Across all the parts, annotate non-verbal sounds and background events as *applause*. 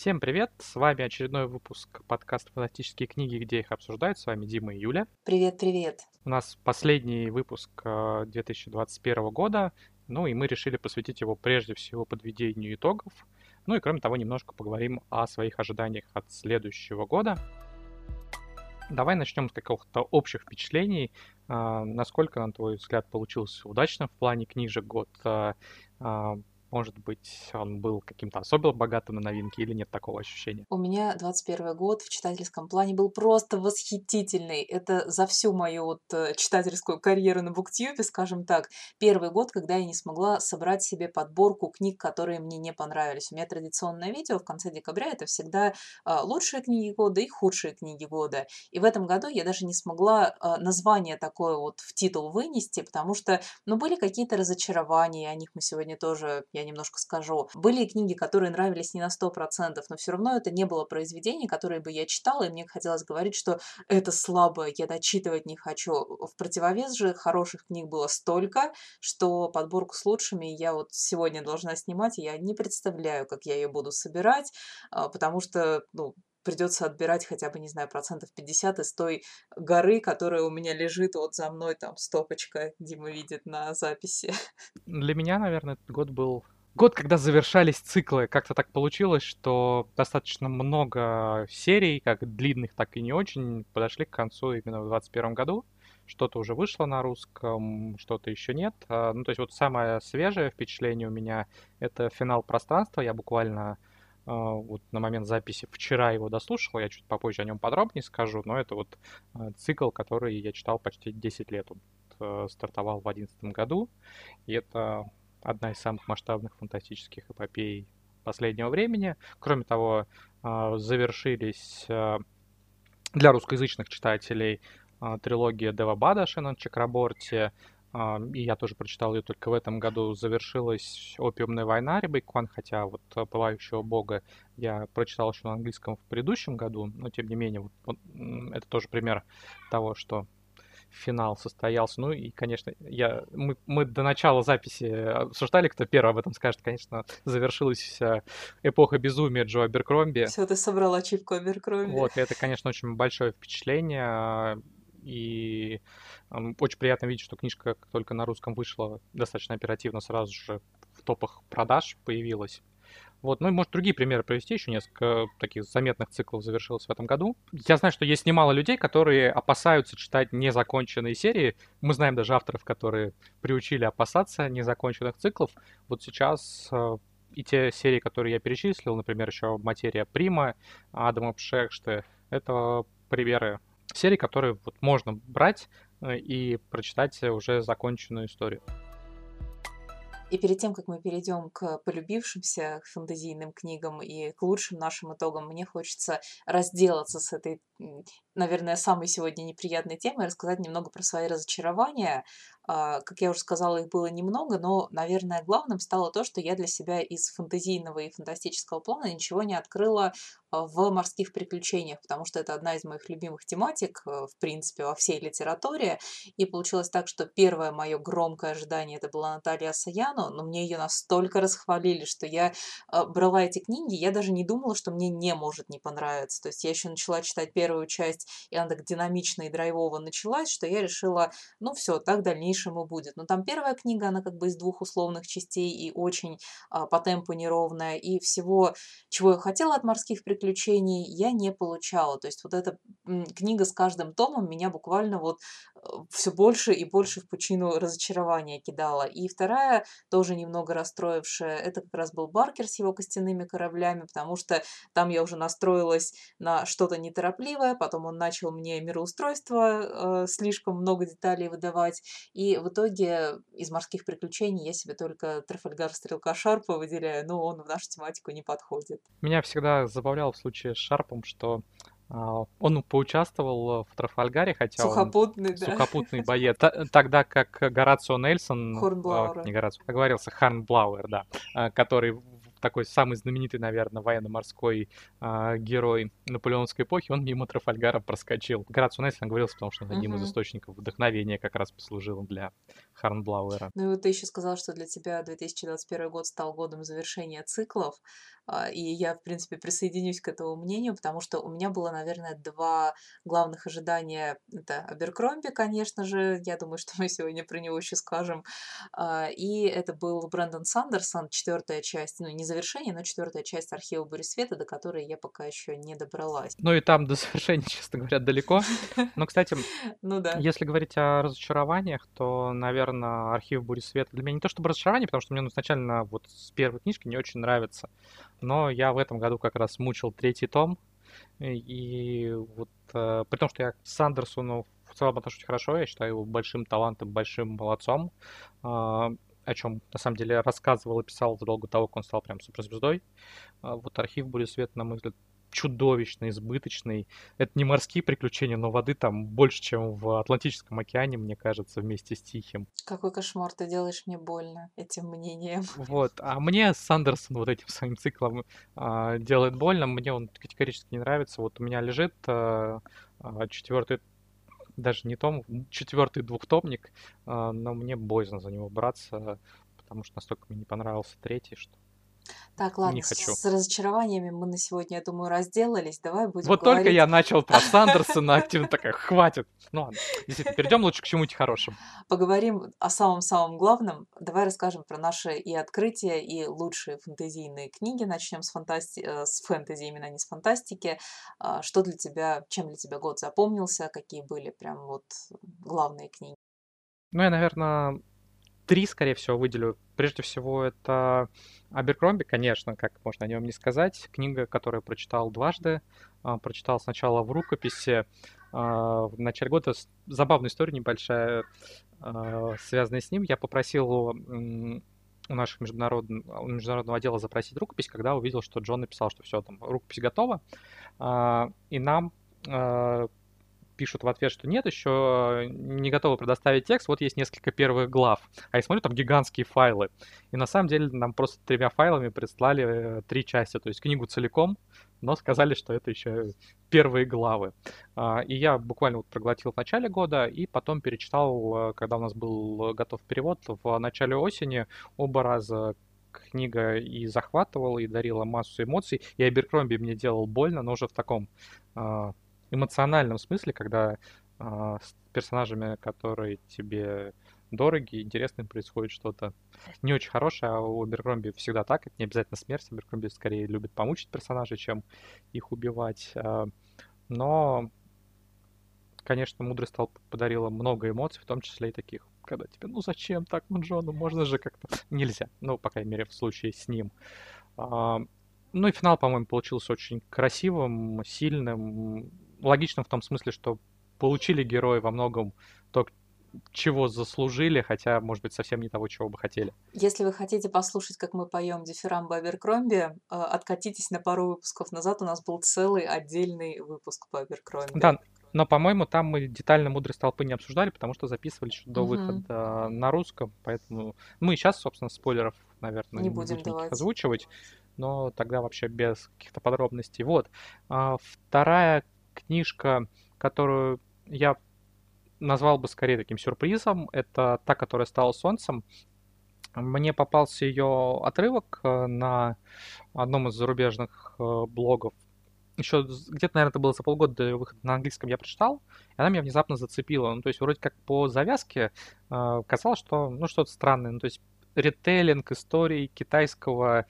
Всем привет! С вами очередной выпуск подкаста «Фантастические книги», где их обсуждают. С вами Дима и Юля. Привет-привет! У нас последний выпуск 2021 э, года, ну и мы решили посвятить его прежде всего подведению итогов. Ну и кроме того, немножко поговорим о своих ожиданиях от следующего года. Давай начнем с каких-то общих впечатлений. А, насколько, на твой взгляд, получился удачным в плане книжек год? Может быть, он был каким-то особенно богатым на новинки или нет такого ощущения? У меня 21 год в читательском плане был просто восхитительный. Это за всю мою вот э, читательскую карьеру на Буктюбе, скажем так, первый год, когда я не смогла собрать себе подборку книг, которые мне не понравились. У меня традиционное видео в конце декабря это всегда а, лучшие книги года и худшие книги года. И в этом году я даже не смогла а, название такое вот в титул вынести, потому что, ну, были какие-то разочарования, о них мы сегодня тоже, я немножко скажу. Были книги, которые нравились не на 100%, но все равно это не было произведение, которое бы я читала, и мне хотелось говорить, что это слабое, я дочитывать не хочу. В противовес же хороших книг было столько, что подборку с лучшими я вот сегодня должна снимать, и я не представляю, как я ее буду собирать, а, потому что, ну, придется отбирать хотя бы, не знаю, процентов 50 из той горы, которая у меня лежит вот за мной, там, стопочка, Дима видит на записи. *laughs* Для меня, наверное, этот год был год, когда завершались циклы. Как-то так получилось, что достаточно много серий, как длинных, так и не очень, подошли к концу именно в 2021 году. Что-то уже вышло на русском, что-то еще нет. А, ну, то есть вот самое свежее впечатление у меня — это финал пространства. Я буквально вот на момент записи вчера его дослушал, я чуть попозже о нем подробнее скажу, но это вот а, цикл, который я читал почти 10 лет. Он э, стартовал в 2011 году, и это одна из самых масштабных фантастических эпопей последнего времени. Кроме того, а, завершились а, для русскоязычных читателей а, трилогия Дева Бада Шеннон Чакраборти, и я тоже прочитал ее только в этом году, завершилась «Опиумная война» Рибейкван, хотя вот «Пылающего бога» я прочитал еще на английском в предыдущем году, но тем не менее, вот, вот, это тоже пример того, что финал состоялся. Ну и, конечно, я, мы, мы до начала записи обсуждали, кто первый об этом скажет. Конечно, завершилась вся эпоха безумия Джо Аберкромби. Все, ты собрал ачивку Аберкромби. Вот, это, конечно, очень большое впечатление. И очень приятно видеть, что книжка, как только на русском вышла, достаточно оперативно сразу же в топах продаж появилась. Вот, ну и, может, другие примеры привести, еще несколько таких заметных циклов завершилось в этом году. Я знаю, что есть немало людей, которые опасаются читать незаконченные серии. Мы знаем даже авторов, которые приучили опасаться незаконченных циклов. Вот сейчас э, и те серии, которые я перечислил, например, еще «Материя Прима», Адама Пшекште, это примеры серий, которые вот можно брать э, и прочитать уже законченную историю. И перед тем, как мы перейдем к полюбившимся фэнтезийным книгам и к лучшим нашим итогам, мне хочется разделаться с этой, наверное, самой сегодня неприятной темой, рассказать немного про свои разочарования, а, как я уже сказала, их было немного, но, наверное, главным стало то, что я для себя из фэнтезийного и фантастического плана ничего не открыла а, в морских приключениях, потому что это одна из моих любимых тематик, э, в принципе, во всей литературе. И получилось так, что первое мое громкое ожидание это была Наталья Саяну, но мне ее настолько расхвалили, что я а, брала эти книги, я даже не думала, что мне не может не понравиться. То есть я еще начала читать первую часть, и она так динамично и драйвово началась, что я решила, ну все, так дальнейшему будет. Но там первая книга, она как бы из двух условных частей и очень а, по темпу неровная. И всего, чего я хотела от морских приключений, я не получала. То есть вот эта книга с каждым томом меня буквально вот э, все больше и больше в пучину разочарования кидала. И вторая, тоже немного расстроившая, это как раз был Баркер с его костяными кораблями, потому что там я уже настроилась на что-то неторопливое, потом он начал мне мироустройство э, слишком много деталей выдавать, и в итоге из морских приключений я себе только Трафальгар Стрелка Шарпа выделяю, но он в нашу тематику не подходит. Меня всегда забавлял в случае с Шарпом, что а, он поучаствовал в Трафальгаре, хотя сухопутный, он да. сухопутный боец, тогда как Горацио Нельсон, Хорнблауэр. не Горацио, оговорился, Харнблауэр, да, а, который такой самый знаменитый, наверное, военно-морской э, герой наполеонской эпохи, он мимо Трафальгара проскочил. Горацио Нельсон говорился, потому что он одним из источников вдохновения как раз послужил для Харнблауэра. Ну и вот ты еще сказал, что для тебя 2021 год стал годом завершения циклов. А, и я, в принципе, присоединюсь к этому мнению, потому что у меня было, наверное, два главных ожидания. Это Аберкромби, конечно же, я думаю, *laughs* что мы сегодня про него еще скажем. А, и это был Брэндон Сандерсон, четвертая часть, ну, не завершение, но четвертая часть архива Бури Света, до которой я пока еще не добралась. Ну и там до *laughs* завершения, честно говоря, далеко. Но, кстати, *laughs* ну, да. если говорить о разочарованиях, то, наверное, архив Бури Света для меня не то чтобы разочарование, потому что мне изначально вот с первой книжки не очень нравится. Но я в этом году как раз мучил третий том. И вот э, при том, что я к Сандерсону в целом отношусь хорошо, я считаю его большим талантом, большим молодцом, э, о чем на самом деле рассказывал и писал задолго того, как он стал прям суперзвездой. Э, вот архив Бури Света, на мой взгляд, чудовищно избыточный. Это не морские приключения, но воды там больше, чем в Атлантическом океане, мне кажется, вместе с Тихим. Какой кошмар, ты делаешь мне больно этим мнением. *laughs* Вот, а мне Сандерсон вот этим своим циклом а, делает больно, мне он категорически не нравится. Вот у меня лежит а, а четвертый даже не том, четвертый двухтомник, но мне боязно за него браться, потому что настолько мне не понравился третий, что так, ладно, Не хочу. с разочарованиями мы на сегодня, я думаю, разделались. Давай будем Вот говорить... только я начал про *laughs* Сандерсона активно такая, хватит. Ну ладно, действительно, перейдем лучше к чему-нибудь хорошему. Поговорим о самом-самом главном. Давай расскажем про наши и открытия, и лучшие фэнтезийные книги. Начнем с, фантасти... Э, с фэнтези, именно не с фантастики. А, что для тебя, чем для тебя год запомнился? Какие были прям вот главные книги? Ну, я, наверное, три, скорее всего, выделю. Прежде всего, это Аберкромби, конечно, как можно о нем не сказать. Книга, которую прочитал дважды. А, прочитал сначала в рукописи а, в начале года. Забавная история небольшая, а, связанная с ним. Я попросил у наших международного, международного отдела запросить рукопись, когда увидел, что Джон написал, что все, там, рукопись готова. И нам пишут в ответ, что нет, еще не готовы предоставить текст, вот есть несколько первых глав. А я смотрю, там гигантские файлы. И на самом деле нам просто тремя файлами прислали э, три части, то есть книгу целиком, но сказали, что это еще первые главы. А, и я буквально вот проглотил в начале года и потом перечитал, э, когда у нас был готов перевод, в начале осени оба раза книга и захватывала, и дарила массу эмоций. И Аберкромби мне делал больно, но уже в таком а, эмоциональном смысле, когда э, с персонажами, которые тебе дороги, интересно, происходит что-то не очень хорошее, а у Беркромби всегда так, это не обязательно смерть, Беркромби скорее любит помучить персонажей, чем их убивать. А, но, конечно, мудрость стал подарила много эмоций, в том числе и таких, когда тебе, ну зачем так, ну Джону, можно же как-то... Нельзя, ну, по крайней мере, в случае с ним. А, ну и финал, по-моему, получился очень красивым, сильным, логичным в том смысле, что получили герои во многом то, чего заслужили, хотя, может быть, совсем не того, чего бы хотели. Если вы хотите послушать, как мы поем Дифирамбо Аберкромби, э, откатитесь на пару выпусков назад, у нас был целый отдельный выпуск по Аберкромби. Да, но, по-моему, там мы детально «Мудрость толпы» не обсуждали, потому что записывали еще до угу. выхода на русском, поэтому мы сейчас, собственно, спойлеров, наверное, не, не будем, будем озвучивать, но тогда вообще без каких-то подробностей. Вот. А, вторая книжка, которую я назвал бы скорее таким сюрпризом, это та, которая стала солнцем. Мне попался ее отрывок э, на одном из зарубежных э, блогов. Еще где-то, наверное, это было за полгода до выхода на английском я прочитал, и она меня внезапно зацепила. Ну, то есть, вроде как по завязке э, казалось, что, ну, что-то странное. Ну, то есть, ретейлинг истории китайского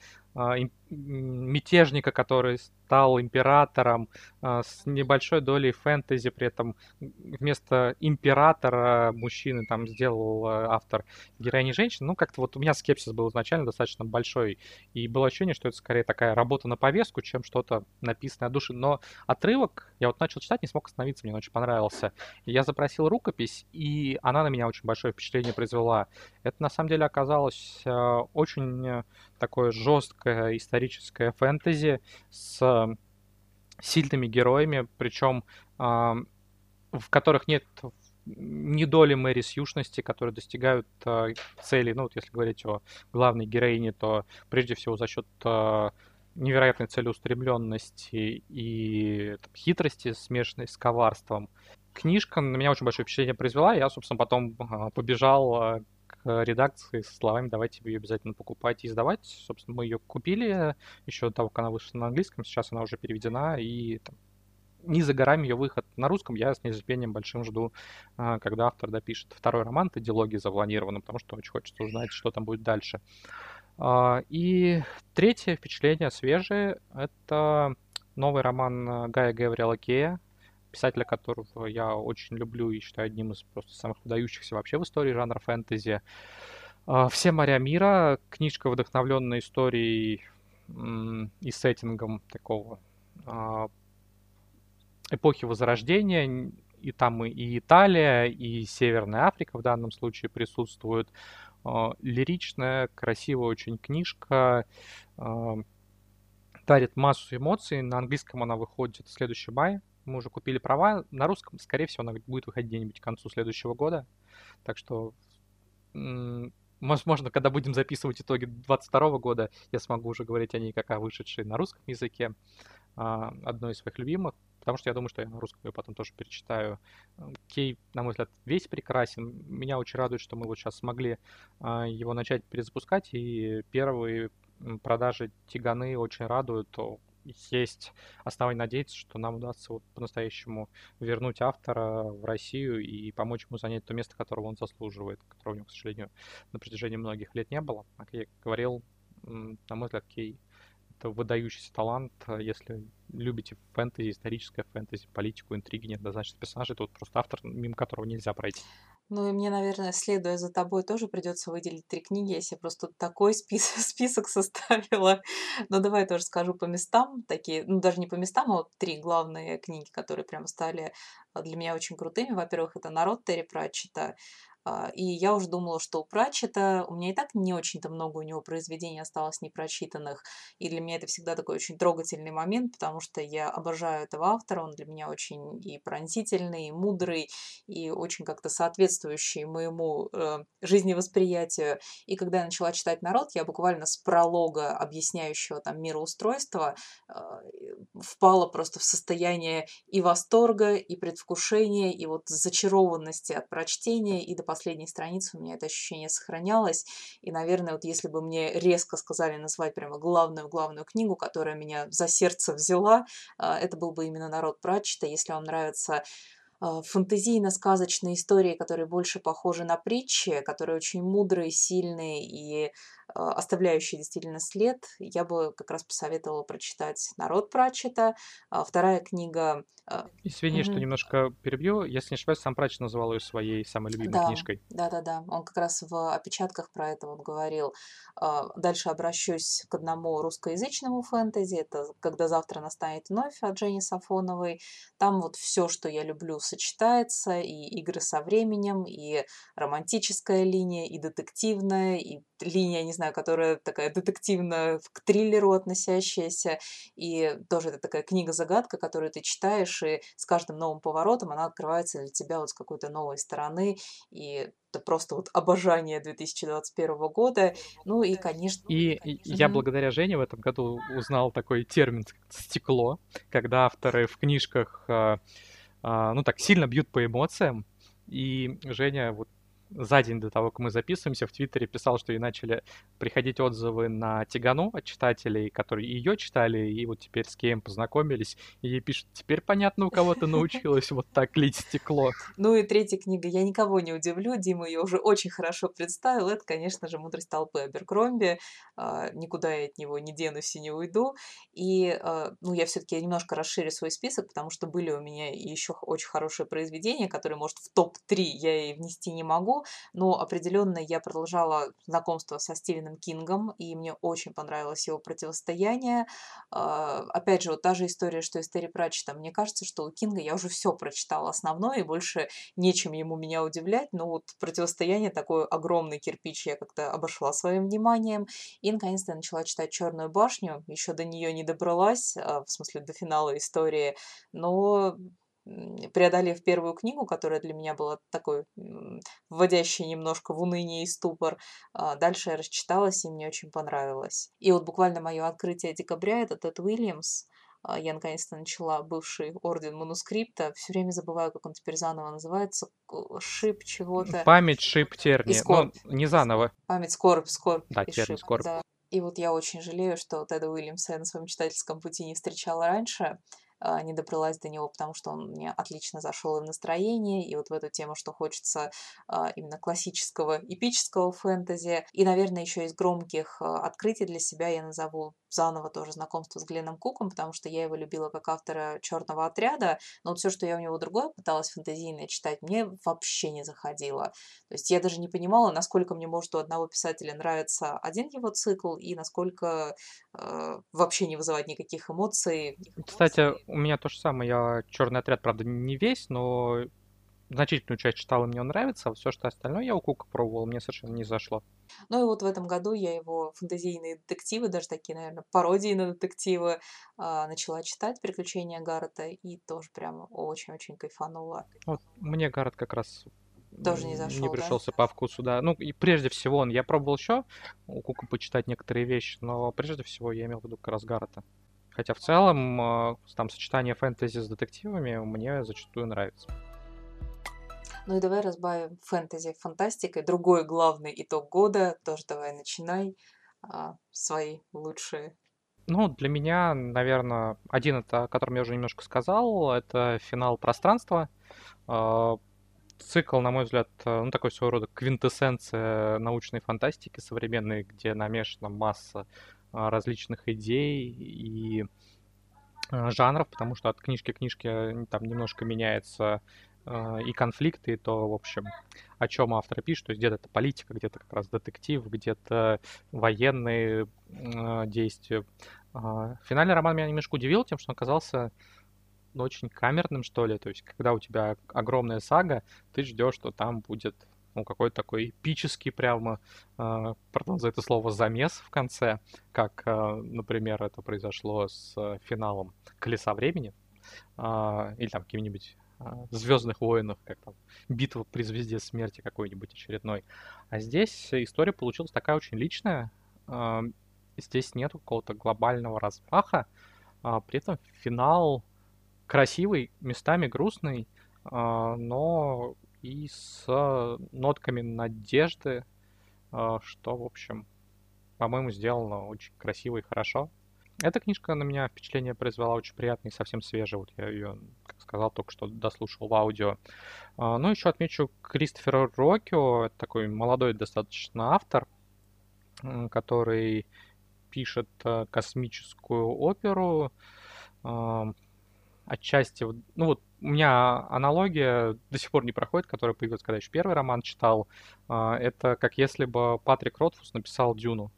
мятежника, который стал императором э, с небольшой долей фэнтези, при этом вместо императора мужчины там сделал э, автор героини женщины. Ну, как-то вот у меня скепсис был изначально достаточно большой, и было ощущение, что это скорее такая работа на повестку, чем что-то написанное от души. Но отрывок я вот начал читать, не смог остановиться, мне он очень понравился. Я запросил рукопись, и она на меня очень большое впечатление произвела. Это на самом деле оказалось очень такое жесткое историческое фэнтези с сильными героями, причем в которых нет ни доли Мэри Сьюшности, которые достигают э, целей. Ну, вот если говорить о главной героине, то прежде всего за счет э, невероятной целеустремленности и там, хитрости, смешанной с коварством. Книжка на меня очень большое впечатление произвела. Я, собственно, потом побежал редакции со словами «давайте ее обязательно покупать и издавать». Собственно, мы ее купили еще до того, как она вышла на английском, сейчас она уже переведена, и там, не за горами ее выход на русском. Я с нетерпением большим жду, а, когда автор допишет второй роман «Дилогии запланированным», потому что очень хочется узнать, что там будет дальше. А, и третье впечатление свежее — это новый роман э, Гая Гавриэла Кея, писателя, которого я очень люблю и считаю одним из просто самых выдающихся вообще в истории жанра фэнтези. А, «Все моря мира» — книжка, вдохновленная историей и сеттингом такого а, эпохи Возрождения, и там и Италия, и Северная Африка в данном случае присутствуют. А, лиричная, красивая очень книжка, дарит массу эмоций. На английском она выходит в следующий май. Мы уже купили права. На русском, скорее всего, она будет выходить где-нибудь к концу следующего года. Так что, возможно, когда будем записывать итоги 2022 года, я смогу уже говорить о ней как о вышедшей на русском языке. А, одной из своих любимых, потому что я думаю, что я на русском ее потом тоже перечитаю. Кей, на мой взгляд, весь прекрасен. Меня очень радует, что мы вот сейчас смогли а, его начать перезапускать, и первые продажи Тиганы очень радуют. Есть основания надеяться, что нам удастся вот по-настоящему вернуть автора в Россию и помочь ему занять то место, которого он заслуживает, которого у него, к сожалению, на протяжении многих лет не было. Как я говорил, на мой взгляд, Кей — это выдающийся талант. Если любите фэнтези, историческое фэнтези, политику, интриги, неоднозначных персонажей, то вот просто автор, мимо которого нельзя пройти. Ну и мне, наверное, следуя за тобой, тоже придется выделить три книги. Я себе просто такой *laughs* спис список составила. Но давай тоже скажу по местам. Такие, ну даже не по местам, а вот три главные книги, которые прямо стали а, для меня очень крутыми. Во-первых, это «Народ» Терри Пратчета. А, и я уже думала, что у Пратчета, у меня и так не очень-то много у него произведений осталось непрочитанных, и для меня это всегда такой очень трогательный момент, потому что я обожаю этого автора, он для меня очень и пронзительный, и мудрый, и очень как-то соответствующий моему э, жизневосприятию. И когда я начала читать «Народ», я буквально с пролога, объясняющего там мироустройство, э, впала просто в состояние и восторга, и предвкушения, и вот зачарованности от прочтения, и до последней страницы у меня это ощущение сохранялось. И, наверное, вот если бы мне резко сказали назвать прямо главную-главную книгу, которая меня за сердце взяла, а, это был бы именно «Народ Пратчета». Если вам нравится а, фантазийно-сказочные истории, которые больше похожи на притчи, которые очень мудрые, сильные и а, оставляющий действительно след, я бы как раз посоветовала прочитать «Народ Пратчета». А, вторая книга... А, Извини, угу. что немножко перебью. Если не ошибаюсь, сам Пратчет называл ее своей самой любимой да, книжкой. Да-да-да. Он как раз в опечатках про это вот говорил. Дальше обращусь к одному русскоязычному фэнтези. Это «Когда завтра настанет вновь» от Жени Сафоновой. Там вот все, что я люблю, сочетается. И игры со временем, и романтическая линия, и детективная, и линия, не знаю, которая такая детективно к триллеру относящаяся, и тоже это такая книга-загадка, которую ты читаешь, и с каждым новым поворотом она открывается для тебя вот с какой-то новой стороны, и это просто вот обожание 2021 года. Ну и, конечно... И я благодаря Жене в этом году узнал такой термин «стекло», когда авторы в книжках, а, а, ну так, сильно бьют по эмоциям, и Женя вот за день до того, как мы записываемся, в Твиттере писал, что и начали приходить отзывы на Тигану от читателей, которые ее читали, и вот теперь с кем познакомились, и ей пишут, теперь понятно, у кого ты научилась вот так лить стекло. *laughs* Ну и третья книга, я никого не удивлю, Дима ее уже очень хорошо представил, это, конечно же, «Мудрость толпы» Аберкромби, а, никуда я от него не денусь и не уйду, и, а, ну, я все-таки немножко расширю свой список, потому что были у меня еще очень хорошие произведения, которые, может, в топ-3 я и внести не могу, но определенно я продолжала знакомство со Стивеном Кингом, и мне очень понравилось его противостояние. А, опять же, вот та же история, что из Терри Пратчета. Мне кажется, что у Кинга я уже все прочитала основное, и больше нечем ему меня удивлять, но вот противостояние такой огромный кирпич я как-то обошла своим вниманием. И, наконец-то, я начала читать «Черную башню», еще до нее не добралась, а, в смысле, до финала истории, но преодолев первую книгу, которая для меня была такой вводящей немножко в уныние и ступор, а, дальше я расчиталась, и мне очень понравилось. И вот буквально мое открытие декабря — это Тед Уильямс, а, я наконец-то начала бывший Орден Манускрипта. Все время забываю, как он теперь заново называется. Шип чего-то. Память шип терни. Скорбь. Ну, не заново. Память скорбь, скорбь. Да, и терни, шип, скорбь. Да. И вот я очень жалею, что Теда Уильямса я на своем читательском пути не встречала раньше. А, не добралась до него, потому что он мне отлично зашел и в настроении, и вот в эту тему, что хочется а, именно классического, эпического фэнтези. И, наверное, еще из громких а, открытий для себя я назову заново тоже знакомство с Гленном Куком, потому что я его любила как автора Черного отряда, но вот все, что я у него другое пыталась фэнтезийное читать, мне вообще не заходило. То есть я даже не понимала, насколько мне может у одного писателя нравиться один его цикл и насколько э, вообще не вызывать никаких эмоций. Кстати, у меня то же самое. Я Черный отряд, правда, не весь, но значительную часть читала, мне он нравится, а все, что остальное я у Кука пробовал, мне совершенно не зашло. Ну и вот в этом году я его фэнтезийные детективы, даже такие, наверное, пародии на детективы, а, начала читать «Приключения Гаррета» и тоже прям очень-очень кайфанула. Вот мне Гаррет как раз тоже не зашел, не пришелся да? по вкусу, да. Ну, и прежде всего, он, я пробовал еще у Кука почитать некоторые вещи, но прежде всего я имел в виду как раз Гаррета. Хотя в целом а, там сочетание фэнтези с детективами мне зачастую нравится. Ну и давай разбавим фэнтези фантастикой. Другой главный итог года. Тоже давай начинай а, свои лучшие. Ну, для меня, наверное, один это, о котором я уже немножко сказал, это финал пространства. А, цикл, на мой взгляд, ну, такой своего рода квинтэссенция научной фантастики современной, где намешана масса различных идей и а, жанров, потому что от книжки к книжке там немножко меняется а, и конфликты, и то, в общем, о чем автор пишет. То есть где-то это политика, где-то как раз детектив, где-то военные действия. Финальный роман меня немножко удивил тем, что он оказался ну, очень камерным, что ли. То есть когда у тебя огромная сага, ты ждешь, что там будет ну, какой-то такой эпический прямо, э, пардон за это слово, замес в конце, как, э, например, это произошло с финалом «Колеса времени», э, или там каким-нибудь а, Звездных воинов, как там битва при звезде смерти какой-нибудь очередной. А здесь история получилась такая очень личная. А, здесь нет какого-то глобального размаха. А, при этом финал красивый, местами грустный, но и с нотками надежды, что, в общем, по-моему, сделано очень красиво и хорошо. Эта книжка на меня впечатление произвела очень приятное и совсем свежее. Вот я ее, как сказал, только что дослушал в аудио. А, ну, еще отмечу Кристофера Рокио. Это такой молодой достаточно автор, который пишет э, космическую оперу. Отчасти, ну вот у меня аналогия до сих пор не проходит, которая появилась, когда еще первый роман читал. А, это как если бы Патрик Ротфус написал Дюну.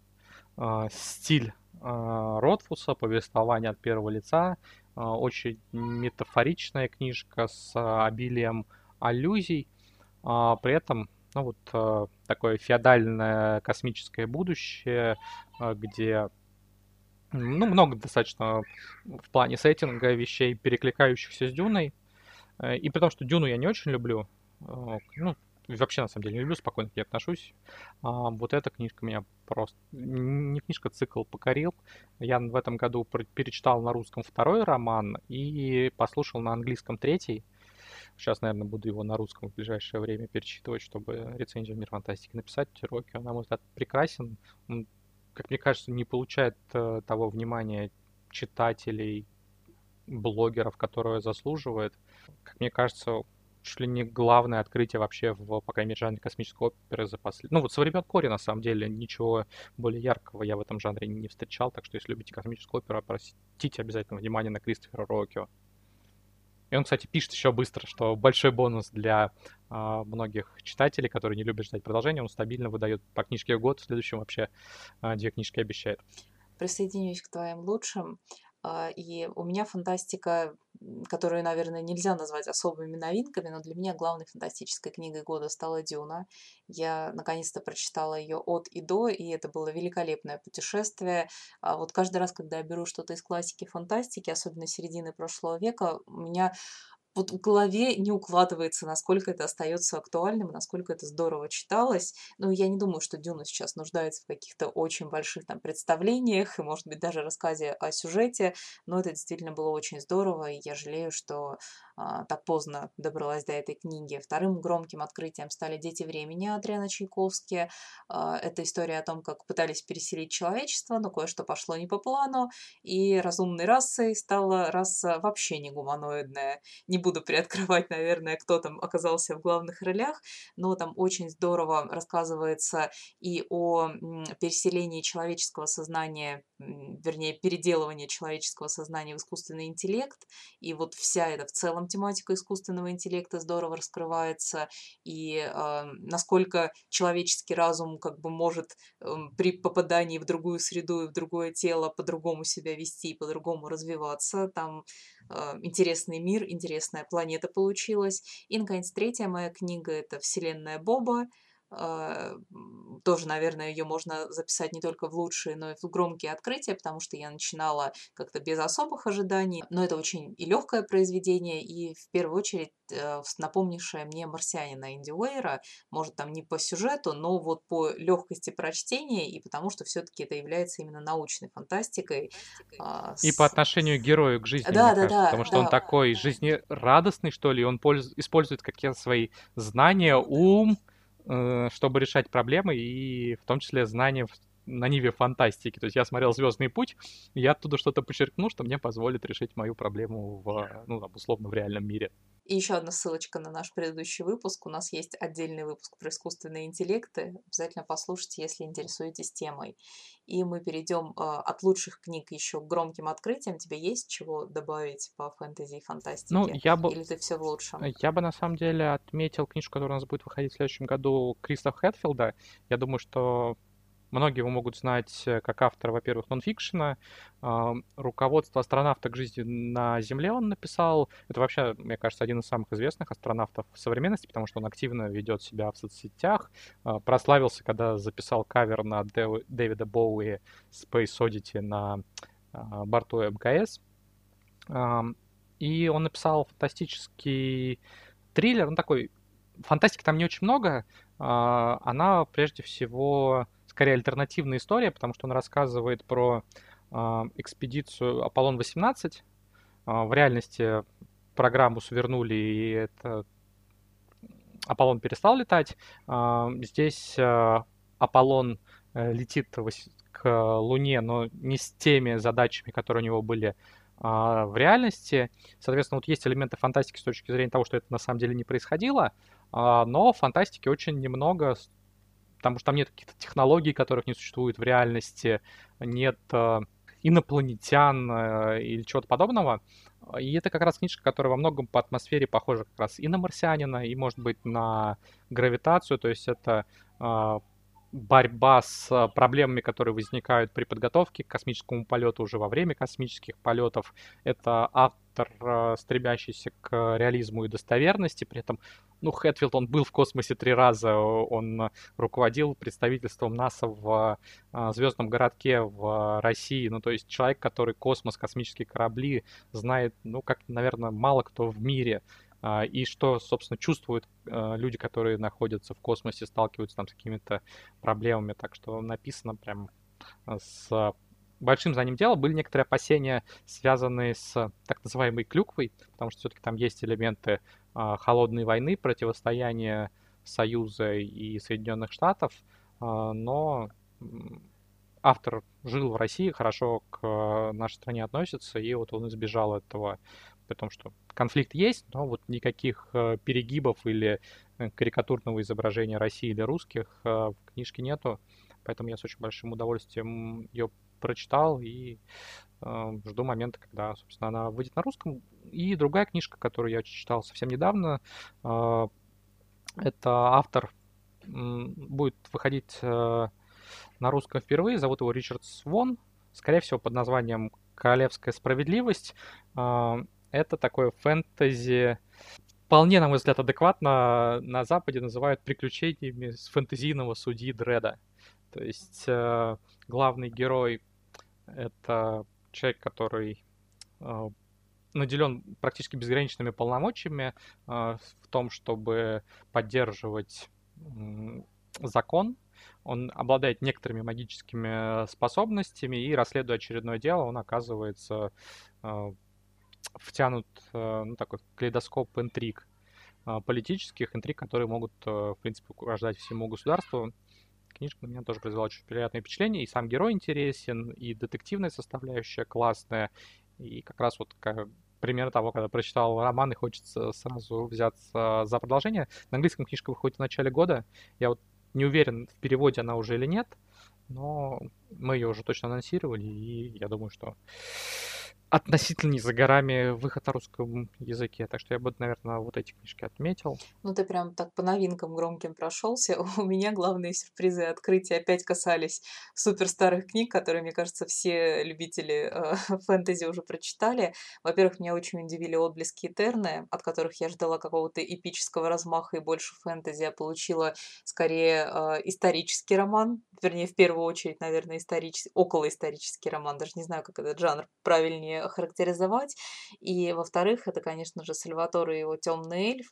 Стиль а, Ротфуса, повествование от первого лица, а, очень метафоричная книжка с обилием аллюзий, а, при этом ну вот такое феодальное космическое будущее, где ну, много достаточно в плане сеттинга вещей, перекликающихся с Дюной. Э, и при том, что Дюну я не очень люблю, ну, вообще на самом деле не люблю, спокойно к ней отношусь. А, вот эта книжка меня просто... Не книжка, цикл покорил. Я в этом году перечитал на русском второй роман и послушал на английском третий. Сейчас, наверное, буду его на русском в ближайшее время перечитывать, чтобы рецензию «Мир фантастики» написать. Рокки, на мой взгляд, прекрасен. Он, как мне кажется, не получает э, того внимания читателей, блогеров, которое заслуживает. Как мне кажется, чуть ли не главное открытие вообще в, по крайней мере, жанре космической оперы за последние... Ну, вот со времен Кори, на самом деле, ничего более яркого я в этом жанре не встречал, так что если любите космическую оперу, обратите обязательно внимание на Кристофера Рокио. И он, кстати, пишет еще быстро, что большой бонус для э, многих читателей, которые не любят ждать продолжения, он стабильно выдает по книжке год, в следующем вообще э, две книжки обещает. Присоединюсь к твоим лучшим. А, и у меня фантастика, которую, наверное, нельзя назвать особыми новинками, но для меня главной фантастической книгой года стала «Дюна». Я наконец-то прочитала ее от и до, и это было великолепное путешествие. А вот каждый раз, когда я беру что-то из классики фантастики, особенно середины прошлого века, у меня вот в голове не укладывается, насколько это остается актуальным, насколько это здорово читалось. Но я не думаю, что Дюна сейчас нуждается в каких-то очень больших там представлениях и, может быть, даже рассказе о сюжете, но это действительно было очень здорово, и я жалею, что так поздно добралась до этой книги. Вторым громким открытием стали «Дети времени» Адриана Чайковски. А, это история о том, как пытались переселить человечество, но кое-что пошло не по плану, и разумной расой стала раса вообще не гуманоидная. Не буду приоткрывать, наверное, кто там оказался в главных ролях, но там очень здорово рассказывается и о переселении человеческого сознания, вернее, переделывании человеческого сознания в искусственный интеллект, и вот вся эта в целом тематика искусственного интеллекта здорово раскрывается, и э, насколько человеческий разум как бы может э, при попадании в другую среду и в другое тело по-другому себя вести, по-другому развиваться. Там э, интересный мир, интересная планета получилась. И, наконец, третья моя книга — это «Вселенная Боба», тоже, наверное, ее можно записать не только в лучшие, но и в громкие открытия, потому что я начинала как-то без особых ожиданий. Но это очень и легкое произведение, и в первую очередь э, напомнившее мне «Марсианина» Инди Уэйра, может, там не по сюжету, но вот по легкости прочтения, и потому что все-таки это является именно научной фантастикой. А, и с... по отношению к герою к жизни, да, да, кажется, да, потому что да. он такой жизнерадостный, что ли, он польз... использует какие-то свои знания, ум, чтобы решать проблемы и в том числе знания на ниве фантастики. То есть я смотрел Звездный путь, и я оттуда что-то подчеркну, что мне позволит решить мою проблему в, ну, там, условно, в реальном мире. И еще одна ссылочка на наш предыдущий выпуск. У нас есть отдельный выпуск про искусственные интеллекты. Обязательно послушайте, если интересуетесь темой. И мы перейдем э, от лучших книг еще к громким открытиям. Тебе есть чего добавить по фэнтези и фантастике? Ну, я бы... Или ты все в лучшем? Я бы, на самом деле, отметил книжку, которая у нас будет выходить в следующем году, Кристоф Хэтфилда. Я думаю, что Многие его могут знать э, как автора, во-первых, нонфикшена. Руководство астронавта к жизни на Земле он написал. Это вообще, мне кажется, один из самых известных астронавтов в современности, потому что он активно ведет себя в соцсетях. А, прославился, когда записал кавер на Дэвида Боуи Space Oddity на а, борту МКС. И он написал фантастический триллер, ну такой, фантастики там не очень много, а, она прежде всего скорее альтернативная история, потому что он рассказывает про э, экспедицию Аполлон-18. Э, в реальности программу свернули, и это Аполлон перестал летать. Э, здесь Аполлон э, летит к Луне, но не с теми задачами, которые у него были в реальности. Соответственно, вот есть элементы фантастики с точки зрения того, что это на самом деле не происходило, но фантастики очень немного потому что там нет каких-то технологий, которых не существует в реальности, нет э, инопланетян э, или чего-то подобного. И это как раз книжка, которая во многом по атмосфере похожа как раз и на марсианина, и, может быть, на гравитацию. То есть это э, борьба с э, проблемами, которые возникают при подготовке к космическому полету уже во время космических полетов. Это автор, э, стремящийся к реализму и достоверности. При этом, ну, Хэтфилд, он был в космосе три раза. Он руководил представительством НАСА в э, звездном городке в России. Ну, то есть человек, который космос, космические корабли знает, ну, как, наверное, мало кто в мире. И что, собственно, чувствуют люди, которые находятся в космосе, сталкиваются там с какими-то проблемами. Так что написано прям с большим за ним делом. Были некоторые опасения, связанные с так называемой клюквой, потому что все-таки там есть элементы холодной войны, противостояния Союза и Соединенных Штатов, но автор жил в России, хорошо к нашей стране относится, и вот он избежал этого при том, что конфликт есть, но вот никаких э, перегибов или э, карикатурного изображения России или русских э, в книжке нету, поэтому я с очень большим удовольствием ее прочитал и э, жду момента, когда, собственно, она выйдет на русском. И другая книжка, которую я читал совсем недавно, э, это автор э, будет выходить э, на русском впервые, зовут его Ричард Свон, скорее всего, под названием «Королевская справедливость». Это такое фэнтези, вполне, на мой взгляд, адекватно на Западе называют приключениями с фэнтезийного судьи Дреда. То есть э, главный герой — это человек, который э, наделен практически безграничными полномочиями в том, чтобы поддерживать закон, он обладает некоторыми магическими способностями, и расследуя очередное дело, он оказывается э, втянут ну, такой калейдоскоп интриг политических, интриг, которые могут, в принципе, угрожать всему государству. Книжка на меня тоже произвела очень приятное впечатление, и сам герой интересен, и детективная составляющая классная, и как раз вот как, пример того, когда прочитал роман и хочется сразу взяться за продолжение. На английском книжка выходит в начале года. Я вот не уверен, в переводе она уже или нет, но мы ее уже точно анонсировали, и я думаю, что относительно не за горами выход на русском языке. Так что я бы, наверное, вот эти книжки отметил. Ну, ты прям так по новинкам громким прошелся. *laughs* У меня главные сюрпризы и открытия опять касались супер старых книг, которые, мне кажется, все любители э, *laughs* фэнтези уже прочитали. Во-первых, меня очень удивили отблески Этерны, от которых я ждала какого-то эпического размаха и больше фэнтези, а получила скорее э, исторический роман. Вернее, в первую очередь, наверное, исторический, околоисторический роман. Даже не знаю, как этот жанр правильнее охарактеризовать. И, во-вторых, это, конечно же, Сальваторе и его темный эльф,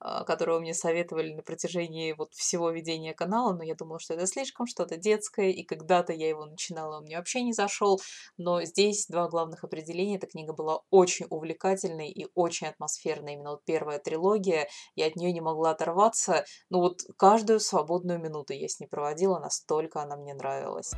а, которого мне советовали на протяжении вот всего ведения канала, но я думала, что это слишком что-то детское, и когда-то я его начинала, он мне вообще не зашел, но здесь два главных определения. Эта книга была очень увлекательной и очень атмосферной. Именно вот первая трилогия, я от нее не могла оторваться, ну вот каждую свободную минуту я с ней проводила, настолько она мне нравилась.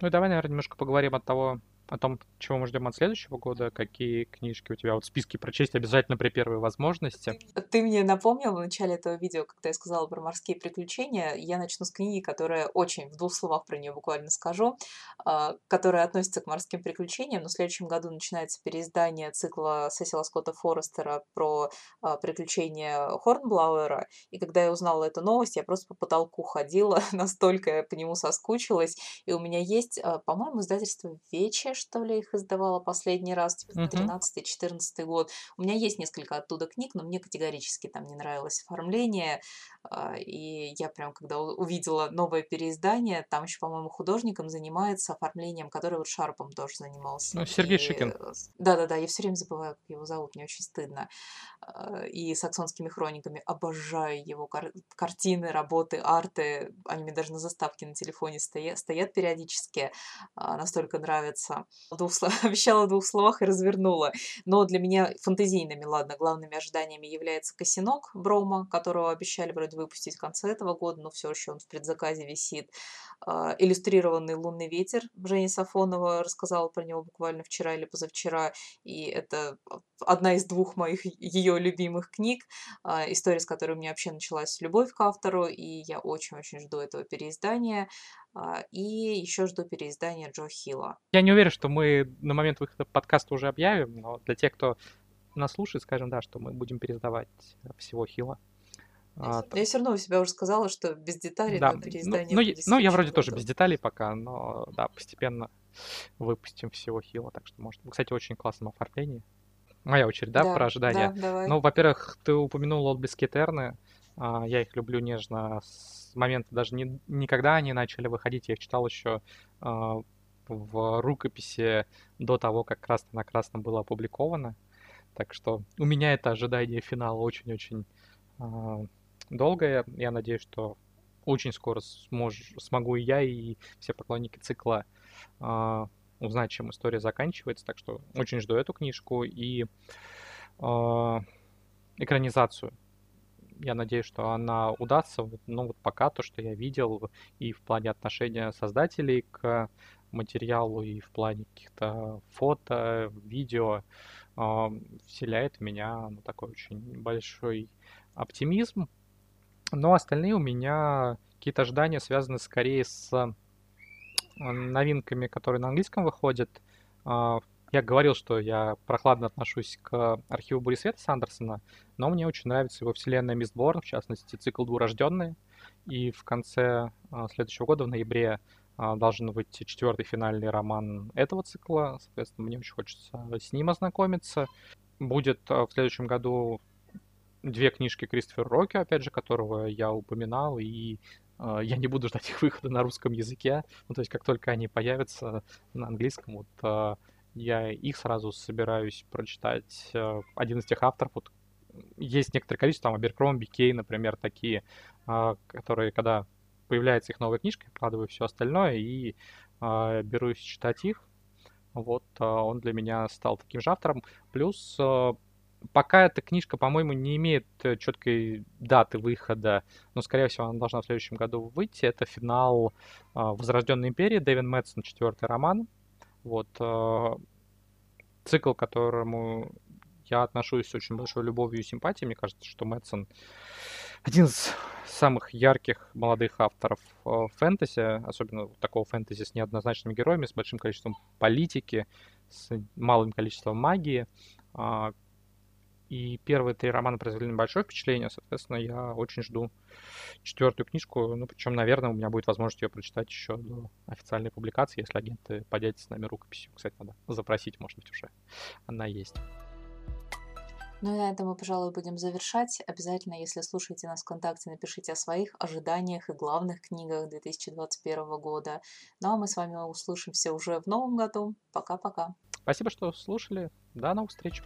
Ну и давай, наверное, немножко поговорим от того, о том, чего мы ждем от следующего года, какие книжки у тебя вот списки прочесть обязательно при первой возможности. Ты мне напомнил в начале этого видео, когда я сказала про морские приключения, я начну с книги, которая очень, в двух словах про нее буквально скажу, а, которая относится к морским приключениям, но в следующем году начинается переиздание цикла Сесила Скотта Форестера про а, приключения Хорнблауэра, и когда я узнала эту новость, я просто по потолку ходила, *laughs* настолько я по нему соскучилась, и у меня есть, а, по-моему, издательство «Вече», что ли, их издавала последний раз, типа, 13-14 год. У меня есть несколько оттуда книг, но мне категорически там не нравилось оформление. А, и я прям, когда увидела новое переиздание, там еще, по-моему, художником занимается оформлением, который вот Шарпом тоже занимался. Ну, Сергей и... Шикин. Да-да-да, я все время забываю, как его зовут, мне очень стыдно. А, и саксонскими хрониками обожаю его кар- картины, работы, арты. Они мне даже на заставке на телефоне стоят, стоят периодически, а, настолько нравятся в двух словах, *laughs* обещала в двух словах и развернула. Но для меня фантазийными, ладно, главными ожиданиями является Косинок Брома, которого обещали вроде выпустить в конце этого года, но все еще он в предзаказе висит. А, иллюстрированный «Лунный ветер» Женя Сафонова рассказала про него буквально вчера или позавчера, и это одна из двух моих ее любимых книг, а, история, с которой у меня вообще началась любовь к автору, и я очень-очень жду этого переиздания. А, и еще жду переиздания Джо Хилла. Я не уверен, что мы на момент выхода подкаста уже объявим, но для тех, кто нас слушает, скажем, да, что мы будем переиздавать всего Хилла. А, я все равно у себя уже сказала, что без деталей да. на переиздание. Ну, ну, ну я вроде тоже без деталей пока, но да, постепенно выпустим всего Хила, так что может. Кстати, очень классном оформлении. Моя очередь, да, да про ожидания? Да, давай. Ну, во-первых, ты упомянул отблески Этерны. А, я их люблю нежно с момента даже не, никогда они начали выходить. Я их читал еще а, в рукописи до того, как красно на красном было опубликовано. Так что у меня это ожидание финала очень-очень а, долгое. Я надеюсь, что очень скоро смож, смогу и я, и все поклонники цикла узнать, чем история заканчивается. Так что очень жду эту книжку и э, экранизацию. Я надеюсь, что она удастся. Ну вот пока то, что я видел и в плане отношения создателей к материалу, и в плане каких-то фото, видео, э, вселяет в меня ну, такой очень большой оптимизм но остальные у меня какие-то ожидания связаны скорее с э, новинками, которые на английском выходят. А, я говорил, что я прохладно отношусь к архиву Бури Света Сандерсона, но мне очень нравится его вселенная Мистборн, в частности, цикл «Двурожденные». И в конце а, следующего года, в ноябре, а, должен выйти четвертый финальный роман этого цикла. Соответственно, мне очень хочется с ним ознакомиться. Будет в следующем году две книжки Кристофера Роки, опять же, которого я упоминал, и э, я не буду ждать *laughs* их выхода на русском языке. Ну, то есть, как только они появятся на английском, вот э, я их сразу собираюсь прочитать. Э, один из тех авторов, вот есть некоторое количество, там, Аберкромби, Кей, например, такие, а, которые, когда появляется их новая книжка, я вкладываю все остальное и а, берусь читать их. Вот а, он для меня стал таким же автором. Плюс пока эта книжка, по-моему, не имеет э, четкой даты выхода, но, скорее всего, она должна в следующем году выйти. Это финал Возрожденной империи, Дэвин Мэтсон, четвертый роман. Вот цикл, которому я отношусь с очень большой любовью и симпатией. Мне кажется, что Мэтсон один из самых ярких молодых авторов э, фэнтези, особенно такого фэнтези с неоднозначными героями, с большим количеством политики, с малым количеством магии. И первые три романа произвели небольшое впечатление, соответственно, я очень жду четвертую книжку, ну, причем, наверное, у меня будет возможность ее прочитать еще до официальной публикации, если агенты поделятся с нами рукописью. Кстати, надо запросить, может быть, уже она есть. Ну и на этом мы, пожалуй, будем завершать. Обязательно, если слушаете нас ВКонтакте, напишите о своих ожиданиях и главных книгах 2021 года. Ну а мы с вами услышимся уже в новом году. Пока-пока. Спасибо, что слушали. До новых встреч.